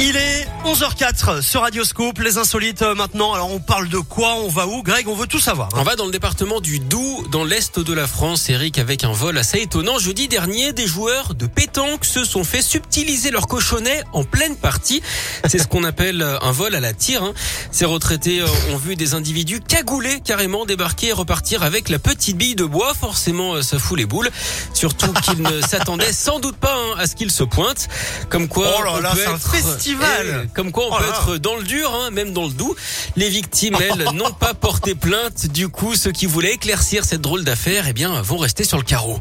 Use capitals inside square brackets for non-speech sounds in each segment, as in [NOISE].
Il est 11h04 sur Radioscope, les insolites euh, maintenant. Alors on parle de quoi On va où? Greg, on veut tout savoir. hein. On va dans le département du Doubs, dans l'est de la France, Eric, avec un vol assez étonnant. Jeudi dernier, des joueurs de pétanque se sont fait subtiliser leur cochonnet en pleine partie. C'est ce qu'on appelle un vol à la tire. hein. Ces retraités euh, ont vu des individus cagoulés carrément débarquer et repartir avec la petite bille de bois. Forcément, euh, ça fout les boules. Surtout qu'ils ne s'attendaient sans doute pas hein, à ce qu'ils se pointent. Comme quoi, Oh là on là, peut être- festival. Eh, Comme quoi, on Oh peut là être dans le dur, hein, même dans le doux. Les victimes, elles, [LAUGHS] n'ont pas porté plainte. Du coup, ceux qui voulaient éclaircir cette drôle d'affaire, eh bien, vont rester sur le carreau.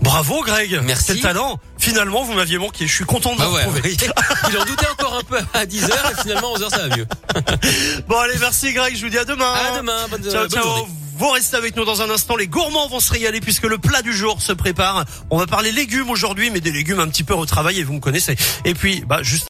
Bravo Greg. Merci. Quel talent. Finalement, vous m'aviez manqué. Je suis content de vous Ah ouais, retrouver. oui. il en doutait encore un peu à 10h et finalement 11h ça va mieux. [LAUGHS] Bon allez, merci Greg. Je vous dis à demain. À demain, bonne, Ciao, bonne ciao. journée. Vous restez avec nous dans un instant. Les gourmands vont se régaler puisque le plat du jour se prépare. On va parler légumes aujourd'hui, mais des légumes un petit peu retravaillés, vous me connaissez. Et puis, bah, juste